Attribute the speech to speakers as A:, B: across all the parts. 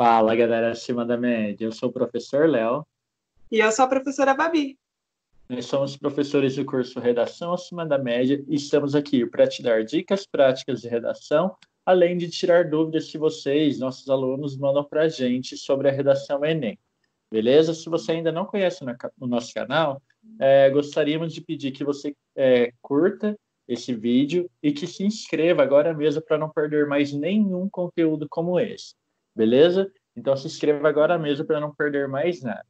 A: Fala, galera acima da média. Eu sou o professor Léo.
B: E eu sou a professora Babi.
A: Nós somos professores do curso Redação Acima da Média e estamos aqui para te dar dicas práticas de redação, além de tirar dúvidas que vocês, nossos alunos, mandam para a gente sobre a redação Enem. Beleza? Se você ainda não conhece o nosso canal, é, gostaríamos de pedir que você é, curta esse vídeo e que se inscreva agora mesmo para não perder mais nenhum conteúdo como esse beleza? Então se inscreva agora mesmo para não perder mais nada.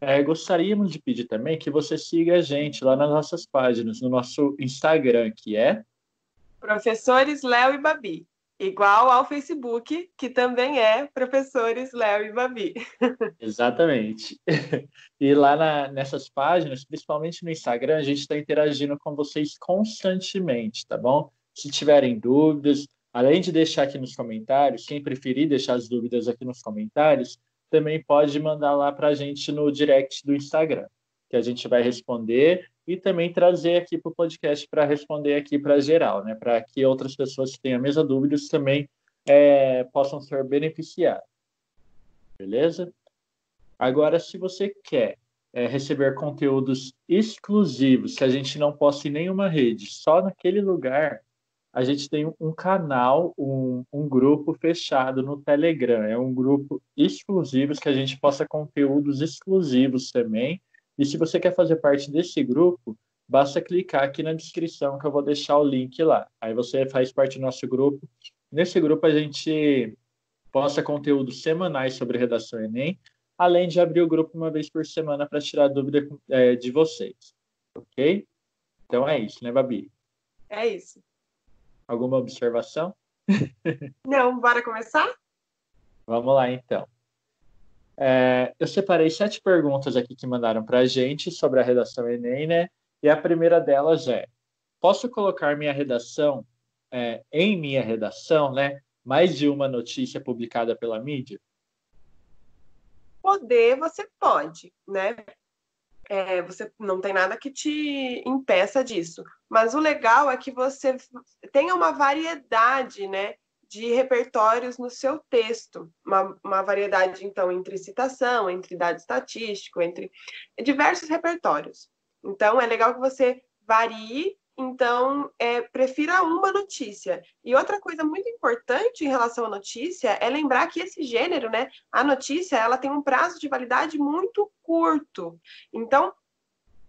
A: É, gostaríamos de pedir também que você siga a gente lá nas nossas páginas, no nosso Instagram, que é
B: Professores Léo e Babi, igual ao Facebook, que também é Professores Léo e Babi.
A: Exatamente. E lá na, nessas páginas, principalmente no Instagram, a gente está interagindo com vocês constantemente, tá bom? Se tiverem dúvidas, Além de deixar aqui nos comentários, quem preferir deixar as dúvidas aqui nos comentários, também pode mandar lá para a gente no direct do Instagram, que a gente vai responder e também trazer aqui para o podcast para responder aqui para geral, né? Para que outras pessoas que tenham a mesma dúvida também é, possam ser beneficiadas. Beleza? Agora, se você quer é, receber conteúdos exclusivos que a gente não posta em nenhuma rede, só naquele lugar, a gente tem um canal, um, um grupo fechado no Telegram. É um grupo exclusivo que a gente posta conteúdos exclusivos também. E se você quer fazer parte desse grupo, basta clicar aqui na descrição que eu vou deixar o link lá. Aí você faz parte do nosso grupo. Nesse grupo a gente posta conteúdos semanais sobre redação Enem, além de abrir o grupo uma vez por semana para tirar dúvida é, de vocês. Ok? Então é isso, né, Babi?
B: É isso.
A: Alguma observação?
B: Não, bora começar?
A: Vamos lá, então. É, eu separei sete perguntas aqui que mandaram para a gente sobre a redação Enem, né? E a primeira delas é: posso colocar minha redação é, em minha redação, né? Mais de uma notícia publicada pela mídia?
B: Poder, você pode, né? É, você não tem nada que te impeça disso. Mas o legal é que você tenha uma variedade, né? De repertórios no seu texto, uma, uma variedade, então, entre citação, entre dado estatístico, entre diversos repertórios. Então, é legal que você varie então, é, prefira uma notícia. E outra coisa muito importante em relação à notícia é lembrar que esse gênero, né, a notícia, ela tem um prazo de validade muito curto. Então,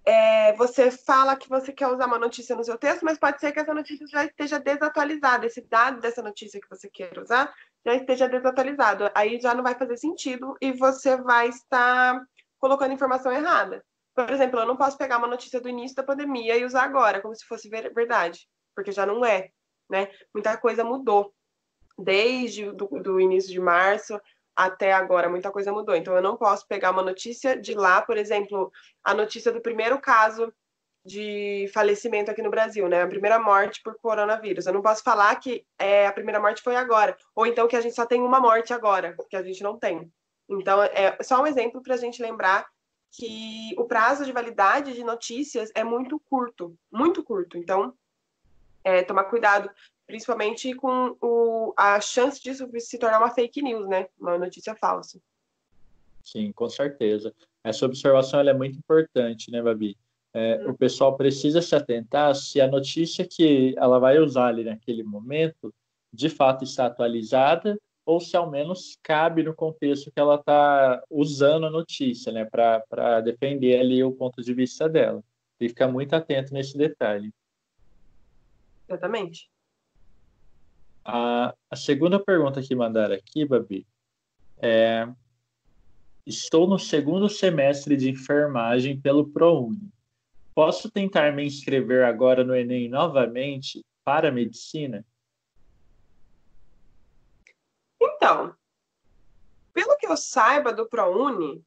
B: é, você fala que você quer usar uma notícia no seu texto, mas pode ser que essa notícia já esteja desatualizada, esse dado dessa notícia que você quer usar já esteja desatualizado. Aí já não vai fazer sentido e você vai estar colocando informação errada. Por exemplo, eu não posso pegar uma notícia do início da pandemia e usar agora, como se fosse verdade, porque já não é, né? Muita coisa mudou. Desde do, início de março até agora, muita coisa mudou. Então, eu não posso pegar uma notícia de lá, por exemplo, a notícia do primeiro caso de falecimento aqui no Brasil, né? A primeira morte por coronavírus. Eu não posso falar que é, a primeira morte foi agora, ou então que a gente só tem uma morte agora, que a gente não tem. Então, é só um exemplo para a gente lembrar que o prazo de validade de notícias é muito curto, muito curto. Então, é, tomar cuidado, principalmente com o, a chance disso se tornar uma fake news, né? Uma notícia falsa.
A: Sim, com certeza. Essa observação é muito importante, né, Babi? É, hum. O pessoal precisa se atentar se a notícia que ela vai usar ali naquele momento de fato está atualizada ou se ao menos cabe no contexto que ela está usando a notícia, né, para defender ali o ponto de vista dela. Tem que ficar muito atento nesse detalhe.
B: Exatamente.
A: A, a segunda pergunta que mandaram aqui, Babi, é: Estou no segundo semestre de enfermagem pelo ProUni. Posso tentar me inscrever agora no Enem novamente para medicina?
B: Então, pelo que eu saiba do ProUni,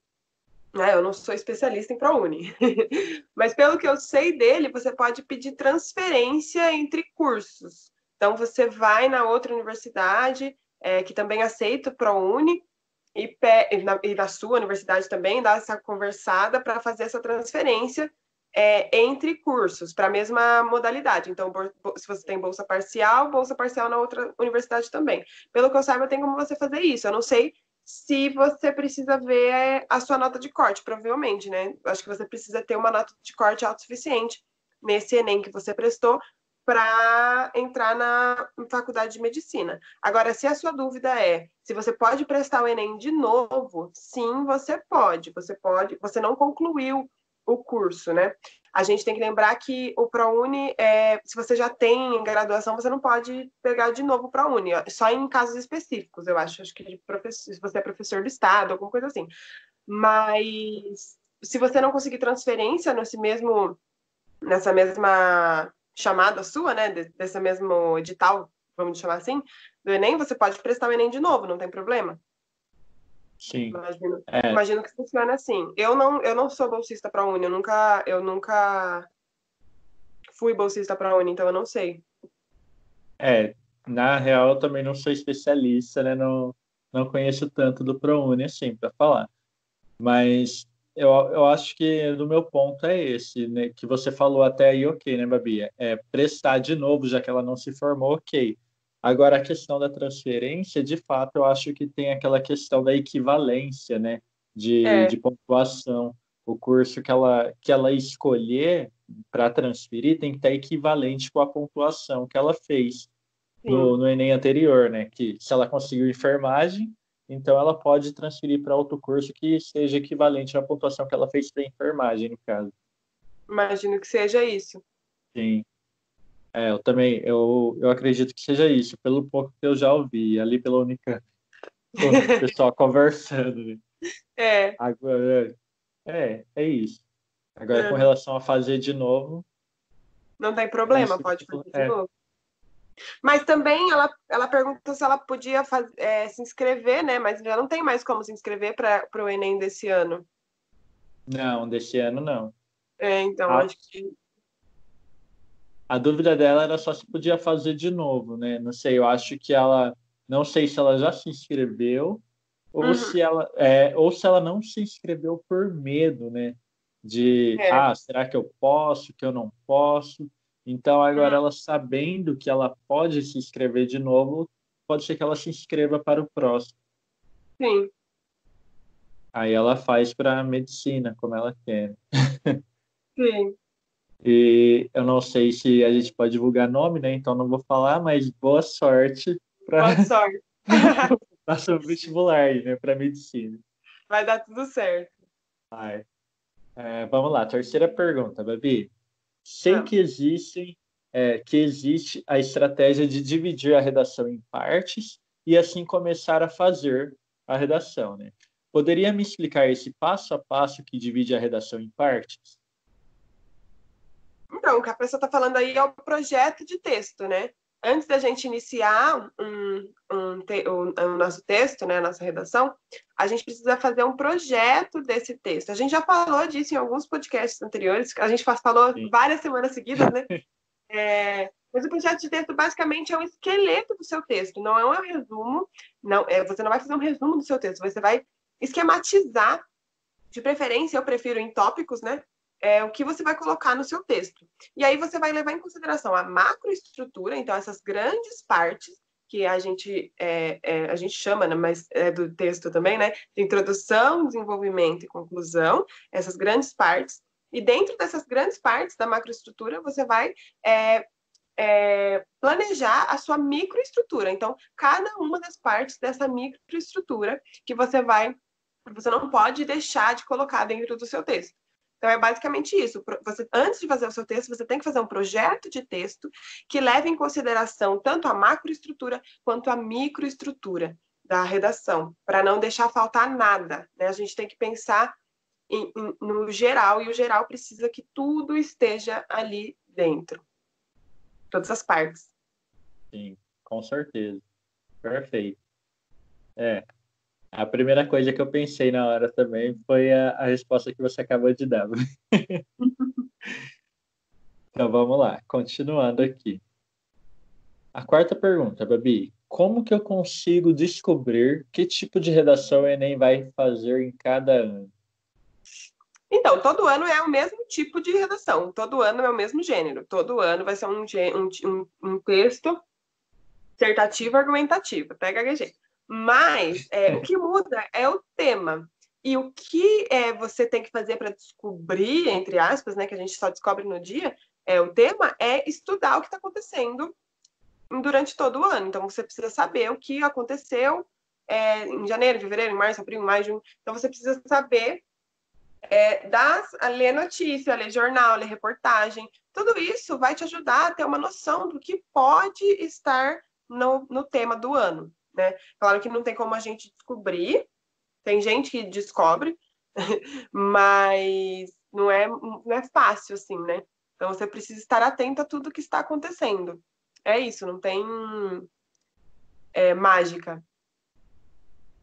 B: né, eu não sou especialista em ProUni, mas pelo que eu sei dele, você pode pedir transferência entre cursos. Então, você vai na outra universidade, é, que também aceita o ProUni, e, na, e na sua universidade também, dá essa conversada para fazer essa transferência é, entre cursos, para a mesma modalidade. Então, se você tem bolsa parcial, bolsa parcial na outra universidade também. Pelo que eu saiba, tem como você fazer isso. Eu não sei se você precisa ver a sua nota de corte, provavelmente, né? Acho que você precisa ter uma nota de corte autossuficiente nesse Enem que você prestou para entrar na faculdade de medicina. Agora, se a sua dúvida é se você pode prestar o Enem de novo, sim, você pode. Você pode, você não concluiu o curso, né? A gente tem que lembrar que o ProUni, é, se você já tem graduação, você não pode pegar de novo o ProUni, só em casos específicos, eu acho. Acho que se você é professor do Estado, alguma coisa assim. Mas se você não conseguir transferência nesse mesmo, nessa mesma chamada sua, né, desse mesmo edital, vamos chamar assim, do Enem, você pode prestar o Enem de novo, não tem problema.
A: Sim.
B: Imagino, é. imagino que funciona assim. Eu não, eu não sou bolsista para a Uni, eu nunca, eu nunca fui bolsista para a Uni, então eu não sei.
A: É, na real eu também não sou especialista, né? Não, não conheço tanto do ProUni assim para falar. Mas eu, eu acho que do meu ponto é esse, né? Que você falou até aí, ok, né, Babi? É prestar de novo, já que ela não se formou, ok. Agora, a questão da transferência, de fato, eu acho que tem aquela questão da equivalência, né? De, é. de pontuação. O curso que ela, que ela escolher para transferir tem que estar equivalente com a pontuação que ela fez no, no, Enem anterior, né? Que se ela conseguiu enfermagem, então ela pode transferir para outro curso que seja equivalente à pontuação que ela fez para enfermagem, no caso.
B: Imagino que seja isso.
A: Sim. É, eu também, eu, eu acredito que seja isso, pelo pouco que eu já ouvi ali pela Unicamp, o pessoal conversando. Né?
B: É.
A: Agora, é, é isso. Agora, é. com relação a fazer de novo.
B: Não tem problema, pode fazer de é. novo. Mas também ela, ela perguntou se ela podia faz, é, se inscrever, né? Mas já não tem mais como se inscrever para o Enem desse ano.
A: Não, desse ano não.
B: É, então, ah. acho que
A: a dúvida dela era só se podia fazer de novo, né? Não sei, eu acho que ela, não sei se ela já se inscreveu ou uhum. se ela, é, ou se ela não se inscreveu por medo, né? De, é. ah, será que eu posso, que eu não posso? Então agora uhum. ela sabendo que ela pode se inscrever de novo, pode ser que ela se inscreva para o próximo.
B: Sim.
A: Aí ela faz para medicina, como ela quer.
B: Sim.
A: E eu não sei se a gente pode divulgar nome, né? Então não vou falar, mas boa sorte
B: para boa sorte.
A: Faça o vestibular, né? Para medicina.
B: Vai dar tudo certo.
A: Vai. É, vamos lá, terceira pergunta, Babi. Sei que existem, é, que existe a estratégia de dividir a redação em partes e assim começar a fazer a redação, né? Poderia me explicar esse passo a passo que divide a redação em partes?
B: Então, o que a pessoa está falando aí é o projeto de texto, né? Antes da gente iniciar um, um, te, um, o nosso texto, né, a nossa redação, a gente precisa fazer um projeto desse texto. A gente já falou disso em alguns podcasts anteriores, a gente falou Sim. várias semanas seguidas, né? É, mas o projeto de texto basicamente é um esqueleto do seu texto, não é um resumo, não, é, você não vai fazer um resumo do seu texto, você vai esquematizar, de preferência, eu prefiro em tópicos, né? É, o que você vai colocar no seu texto. E aí você vai levar em consideração a macroestrutura, então essas grandes partes que a gente é, é, a gente chama, né, mas é do texto também, né, introdução, desenvolvimento e conclusão, essas grandes partes. E dentro dessas grandes partes da macroestrutura, você vai é, é, planejar a sua microestrutura. Então, cada uma das partes dessa microestrutura que você vai, você não pode deixar de colocar dentro do seu texto. Então, é basicamente isso. Você, antes de fazer o seu texto, você tem que fazer um projeto de texto que leve em consideração tanto a macroestrutura quanto a microestrutura da redação, para não deixar faltar nada. Né? A gente tem que pensar em, em, no geral, e o geral precisa que tudo esteja ali dentro. Todas as partes.
A: Sim, com certeza. Perfeito. É, a primeira coisa que eu pensei na hora também foi a, a resposta que você acabou de dar. então vamos lá, continuando aqui. A quarta pergunta, Babi. Como que eu consigo descobrir que tipo de redação o Enem vai fazer em cada ano?
B: Então, todo ano é o mesmo tipo de redação, todo ano é o mesmo gênero, todo ano vai ser um, um, um, texto dissertativo argumentativo, até. Mas é, o que muda é o tema. E o que é, você tem que fazer para descobrir, entre aspas, né, que a gente só descobre no dia, é o tema é estudar o que está acontecendo durante todo o ano. Então você precisa saber o que aconteceu é, em janeiro, fevereiro, em março, abril, maio, junho. Então você precisa saber é, das, ler notícia, ler jornal, ler reportagem. Tudo isso vai te ajudar a ter uma noção do que pode estar no, no tema do ano. Né? Claro que não tem como a gente descobrir, tem gente que descobre, mas não é, não é fácil assim, né? Então você precisa estar atento a tudo que está acontecendo. É isso, não tem é, mágica.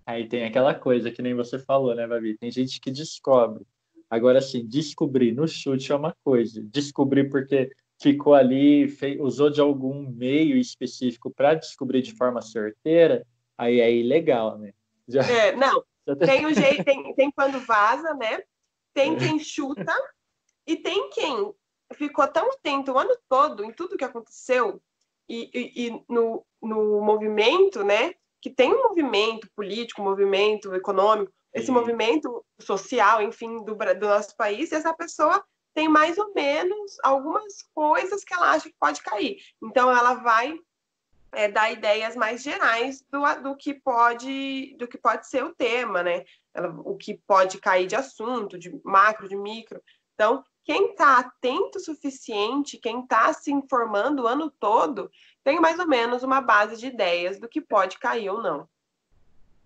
A: Aí tem aquela coisa que nem você falou, né, Babi? Tem gente que descobre. Agora, assim, descobrir no chute é uma coisa. Descobrir porque ficou ali, fez, usou de algum meio específico para descobrir de forma certeira, aí é ilegal, né?
B: Já... É, não. Tem o jeito, tem, tem quando vaza, né? Tem quem chuta e tem quem ficou tão atento o ano todo em tudo que aconteceu e, e, e no, no movimento, né? que tem um movimento político, um movimento econômico, esse Sim. movimento social, enfim, do, do nosso país, e essa pessoa tem mais ou menos algumas coisas que ela acha que pode cair. Então, ela vai é, dar ideias mais gerais do, do, que pode do que pode ser o tema, né? Ela, o que pode cair de assunto, de macro, de micro. Então, quem está atento o suficiente, quem está se informando o ano todo, tem mais ou menos uma base de ideias do que pode cair ou não.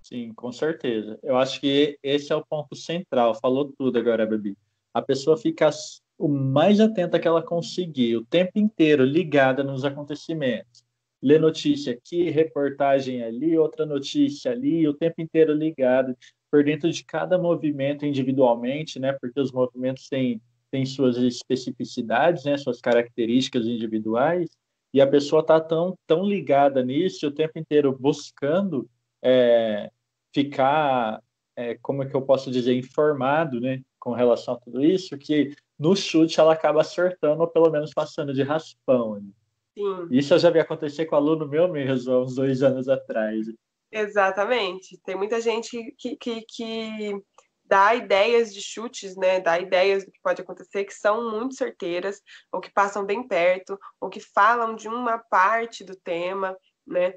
A: Sim, com certeza. Eu acho que esse é o ponto central. Falou tudo agora, Babi. A pessoa fica o mais atenta que ela conseguir, o tempo inteiro ligada nos acontecimentos. Lê notícia aqui, reportagem ali, outra notícia ali, o tempo inteiro ligado por dentro de cada movimento individualmente, né? Porque os movimentos têm, têm suas especificidades, né? Suas características individuais e a pessoa está tão, tão ligada nisso o tempo inteiro buscando é, ficar, é, como é que eu posso dizer, informado né, com relação a tudo isso, que no chute ela acaba acertando ou pelo menos passando de raspão. Né? Sim. Isso eu já vi acontecer com aluno meu mesmo, há uns dois anos atrás.
B: Exatamente. Tem muita gente que, que, que dá ideias de chutes, né? Dá ideias do que pode acontecer que são muito certeiras, ou que passam bem perto, ou que falam de uma parte do tema, né?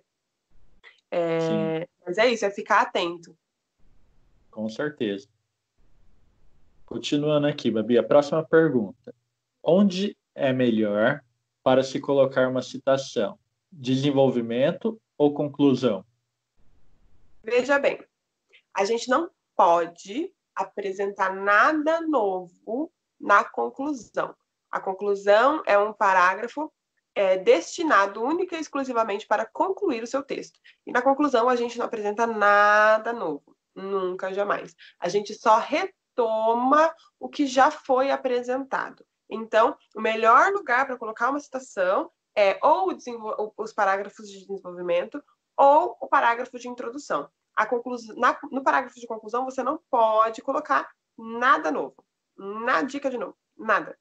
B: É... Mas é isso, é ficar atento.
A: Com certeza. Continuando aqui, Babi, a próxima pergunta. Onde é melhor para se colocar uma citação? Desenvolvimento ou conclusão?
B: Veja bem, a gente não pode apresentar nada novo na conclusão. A conclusão é um parágrafo é, destinado única e exclusivamente para concluir o seu texto. E na conclusão a gente não apresenta nada novo, nunca, jamais. A gente só o que já foi apresentado. Então, o melhor lugar para colocar uma citação é ou os parágrafos de desenvolvimento ou o parágrafo de introdução na, no parágrafo de conclusão, você não pode colocar nada novo. Na dica de novo. Nada.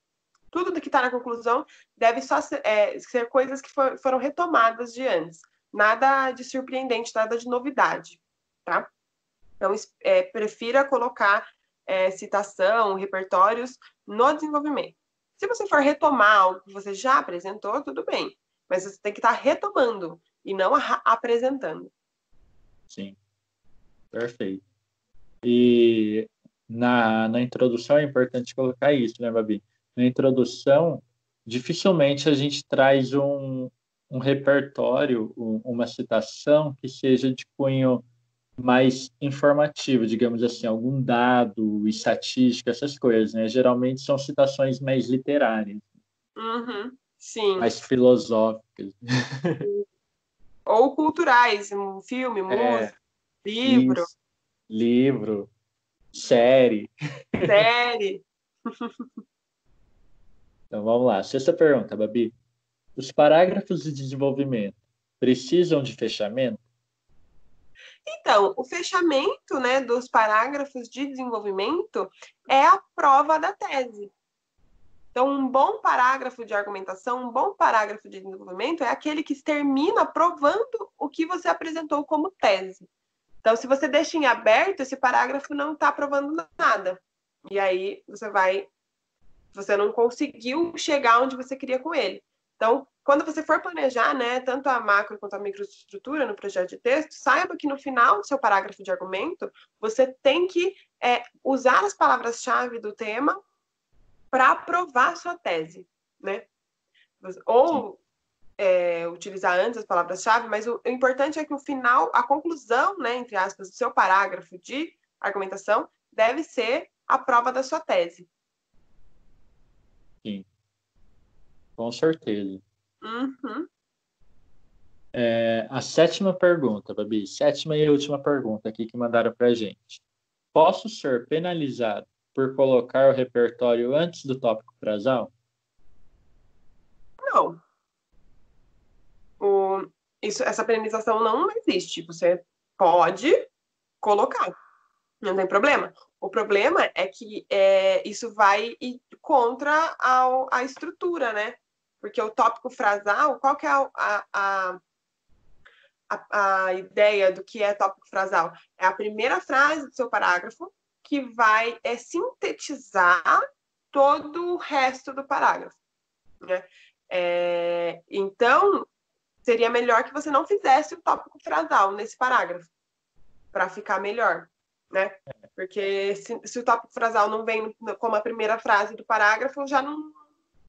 B: Tudo que está na conclusão deve só ser, é, ser coisas que for, foram retomadas de antes. Nada de surpreendente, nada de novidade. Tá? Então, é, prefira colocar é, citação, repertórios no desenvolvimento. Se você for retomar algo que você já apresentou, tudo bem. Mas você tem que estar tá retomando e não apresentando.
A: Sim. Perfeito. E na, na introdução é importante colocar isso, né, Babi? Na introdução, dificilmente a gente traz um, um repertório, um, uma citação que seja de cunho mais informativo, digamos assim, algum dado, estatística, essas coisas, né? Geralmente são citações mais literárias.
B: Uhum, sim.
A: Mais filosóficas.
B: Ou culturais, um filme, é. música. Livro. Isso.
A: Livro. Série.
B: Série.
A: então vamos lá. Sexta pergunta, Babi. Os parágrafos de desenvolvimento precisam de fechamento?
B: Então, o fechamento né, dos parágrafos de desenvolvimento é a prova da tese. Então, um bom parágrafo de argumentação, um bom parágrafo de desenvolvimento é aquele que termina provando o que você apresentou como tese. Então, se você deixa em aberto, esse parágrafo não está provando nada. E aí você vai. Você não conseguiu chegar onde você queria com ele. Então, quando você for planejar, né, tanto a macro quanto a microestrutura no projeto de texto, saiba que no final do seu parágrafo de argumento, você tem que é, usar as palavras-chave do tema para aprovar sua tese, né? Ou é, utilizar antes as palavras-chave, mas o, o, importante é que o final, a conclusão, né, entre aspas, do seu parágrafo de argumentação deve ser a prova da sua tese.
A: Sim. Com certeza.
B: Uhum.
A: É, a sétima pergunta, Babi, sétima e última pergunta aqui que mandaram para gente. Posso ser penalizado por colocar o repertório antes do tópico frasal?
B: Não. O, isso, essa penalização não existe. Você pode colocar, não tem problema. O problema é que é, isso vai contra a, a estrutura, né? Porque o tópico frasal, qual que é a, a, a, a ideia do que é tópico frasal? É a primeira frase do seu parágrafo que vai é, sintetizar todo o resto do parágrafo. Né? É, então, seria melhor que você não fizesse o tópico frasal nesse parágrafo, para ficar melhor, né? Porque se, se, o tópico frasal não vem como a primeira frase do parágrafo, já não,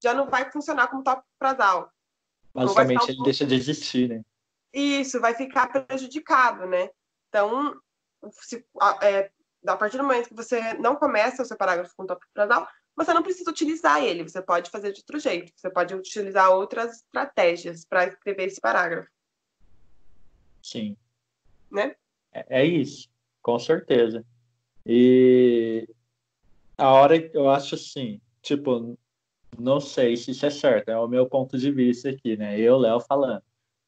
B: já não vai funcionar como tópico frasal.
A: Basicamente, ele deixa de existir, né?
B: Isso, vai ficar prejudicado, né? Então, se, é, a partir do momento que você não começa o seu parágrafo com tópico frasal, você não precisa utilizar ele, você pode fazer de outro jeito, você pode utilizar outras estratégias para escrever esse parágrafo.
A: Sim.
B: Né?
A: É, é isso, com certeza. E a hora que eu acho assim, tipo, não sei se isso é certo, é o meu ponto de vista aqui, né? Eu, Léo, falando.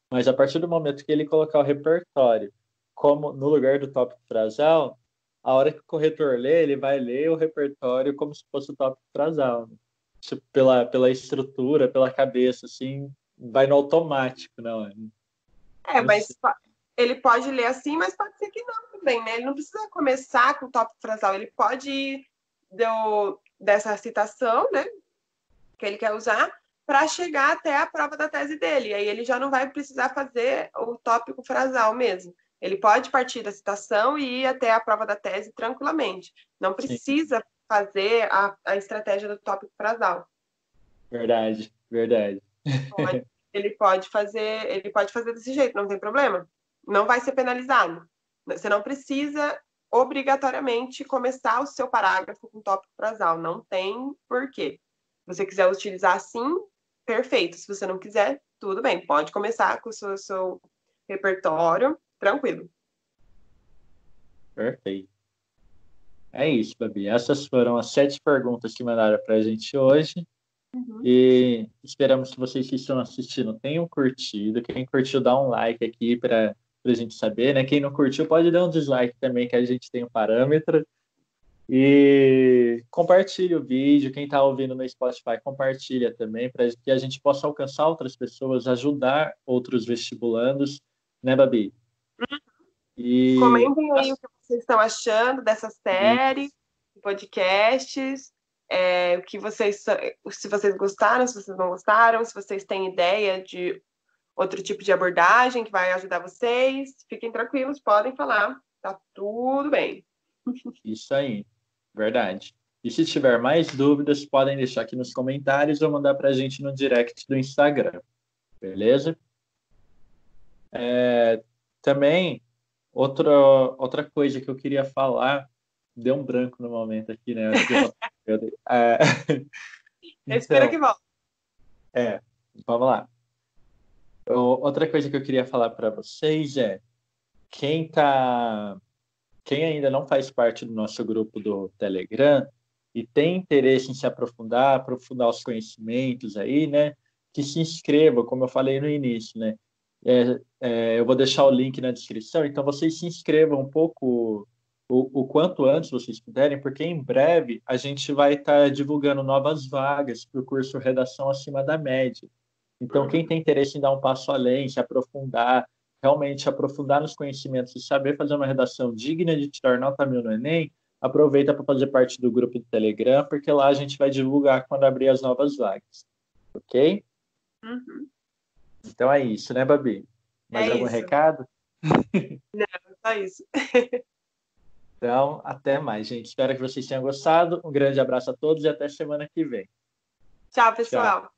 A: Mas a partir do momento que ele colocar o repertório como no lugar do tópico frasal, a hora que o corretor lê, ele vai ler o repertório como se fosse o tópico frasal. Né? Tipo, pela, pela estrutura, pela cabeça, assim, vai no automático, não é?
B: É, mas ele pode ler assim, mas pode ser que não também, né? Ele não precisa começar com o tópico frasal, ele pode ir do, dessa citação, né, que ele quer usar, para chegar até a prova da tese dele. Aí ele já não vai precisar fazer o tópico frasal mesmo. Ele pode partir da citação e ir até a prova da tese tranquilamente. Não precisa Sim. fazer a, a estratégia do tópico frasal.
A: Verdade, verdade.
B: Pode, ele pode fazer, ele pode fazer desse jeito, não tem problema. Não vai ser penalizado. Você não precisa obrigatoriamente começar o seu parágrafo com tópico frasal. Não tem porquê. Se você quiser utilizar assim, perfeito. Se você não quiser, tudo bem. Pode começar com o seu, seu repertório tranquilo.
A: Perfeito. É isso, Babi. Essas foram as sete perguntas que mandaram para a gente hoje. Uhum. E esperamos que vocês que estão assistindo tenham curtido. Quem curtiu, dá um like aqui para a gente saber, né? Quem não curtiu, pode dar um dislike também, que a gente tem um parâmetro. E compartilhe o vídeo. Quem está ouvindo no Spotify, compartilha também, para que a gente possa alcançar outras pessoas, ajudar outros vestibulandos, né, Babi?
B: E... Comentem aí o que vocês estão achando dessa série, podcasts, é, o que vocês, se vocês gostaram, se vocês não gostaram, se vocês têm ideia de outro tipo de abordagem que vai ajudar vocês, fiquem tranquilos, podem falar, tá tudo bem.
A: Isso aí, verdade. E se tiver mais dúvidas, podem deixar aqui nos comentários ou mandar para a gente no direct do Instagram, beleza? É, também, outra, outra coisa que eu queria falar, deu um branco no momento aqui, né? Eu, eu, é...
B: Respira então, que volta.
A: É, vamos lá. Outra coisa que eu queria falar para vocês é quem tá quem ainda não faz parte do nosso grupo do Telegram e tem interesse em se aprofundar, aprofundar os conhecimentos aí, né? Que se inscreva, como eu falei no início, né? É, é, eu vou deixar o link na descrição, então vocês se inscrevam um pouco o, o quanto antes vocês puderem, porque em breve a gente vai estar tá divulgando novas vagas para o curso Redação Acima da Média. Então, quem tem interesse em dar um passo além, se aprofundar, realmente aprofundar nos conhecimentos e saber fazer uma redação digna de tirar nota mil no Enem, aproveita para fazer parte do grupo do Telegram, porque lá a gente vai divulgar quando abrir as novas vagas. Ok?
B: Uhum.
A: Então é isso, né, Babi? Mais é algum isso. recado?
B: Não, só isso.
A: Então, até mais, gente. Espero que vocês tenham gostado. Um grande abraço a todos e até semana que vem.
B: Tchau, pessoal. Tchau.